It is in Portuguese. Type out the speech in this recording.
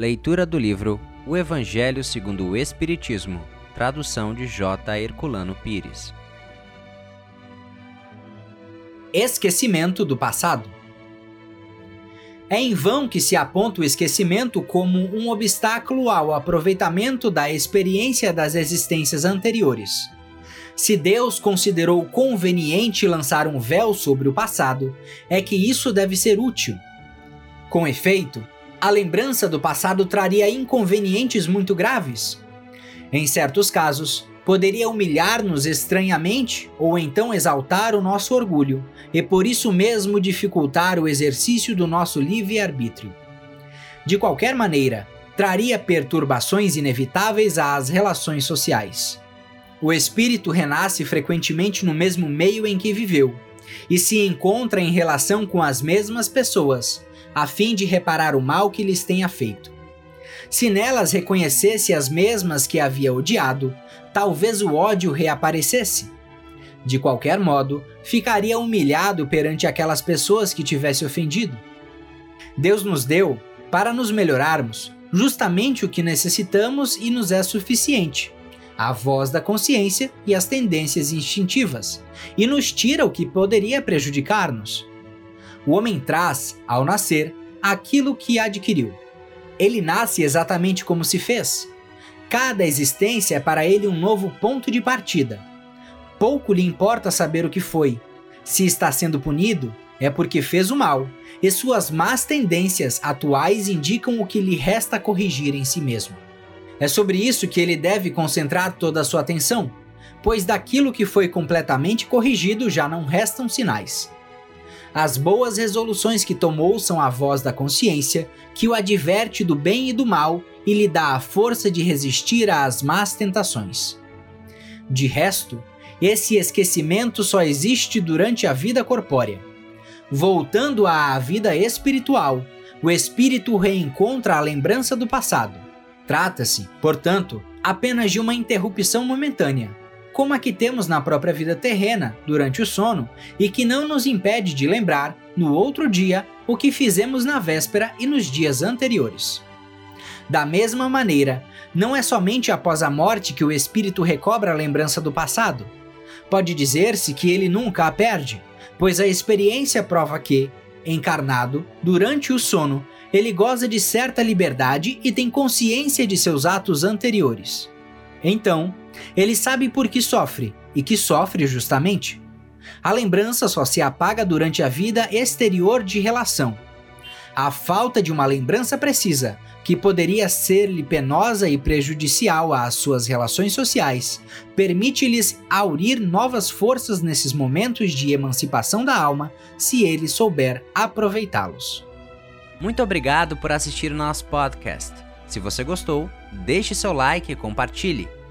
Leitura do livro O Evangelho segundo o Espiritismo, tradução de J. Herculano Pires. Esquecimento do passado. É em vão que se aponta o esquecimento como um obstáculo ao aproveitamento da experiência das existências anteriores. Se Deus considerou conveniente lançar um véu sobre o passado, é que isso deve ser útil. Com efeito, a lembrança do passado traria inconvenientes muito graves. Em certos casos, poderia humilhar-nos estranhamente ou então exaltar o nosso orgulho e por isso mesmo dificultar o exercício do nosso livre-arbítrio. De qualquer maneira, traria perturbações inevitáveis às relações sociais. O espírito renasce frequentemente no mesmo meio em que viveu e se encontra em relação com as mesmas pessoas, a fim de reparar o mal que lhes tenha feito. Se nelas reconhecesse as mesmas que havia odiado, talvez o ódio reaparecesse. De qualquer modo, ficaria humilhado perante aquelas pessoas que tivesse ofendido. Deus nos deu, para nos melhorarmos, justamente o que necessitamos e nos é suficiente a voz da consciência e as tendências instintivas, e nos tira o que poderia prejudicar-nos. O homem traz, ao nascer, aquilo que adquiriu. Ele nasce exatamente como se fez. Cada existência é para ele um novo ponto de partida. Pouco lhe importa saber o que foi. Se está sendo punido, é porque fez o mal, e suas más tendências atuais indicam o que lhe resta corrigir em si mesmo. É sobre isso que ele deve concentrar toda a sua atenção, pois daquilo que foi completamente corrigido já não restam sinais. As boas resoluções que tomou são a voz da consciência, que o adverte do bem e do mal e lhe dá a força de resistir às más tentações. De resto, esse esquecimento só existe durante a vida corpórea. Voltando à vida espiritual, o espírito reencontra a lembrança do passado Trata-se, portanto, apenas de uma interrupção momentânea, como a que temos na própria vida terrena durante o sono e que não nos impede de lembrar, no outro dia, o que fizemos na véspera e nos dias anteriores. Da mesma maneira, não é somente após a morte que o espírito recobra a lembrança do passado. Pode dizer-se que ele nunca a perde, pois a experiência prova que, encarnado, durante o sono, ele goza de certa liberdade e tem consciência de seus atos anteriores. Então, ele sabe por que sofre e que sofre justamente. A lembrança só se apaga durante a vida exterior de relação. A falta de uma lembrança precisa, que poderia ser-lhe penosa e prejudicial às suas relações sociais, permite-lhes aurir novas forças nesses momentos de emancipação da alma, se ele souber aproveitá-los. Muito obrigado por assistir o nosso podcast. Se você gostou, deixe seu like e compartilhe.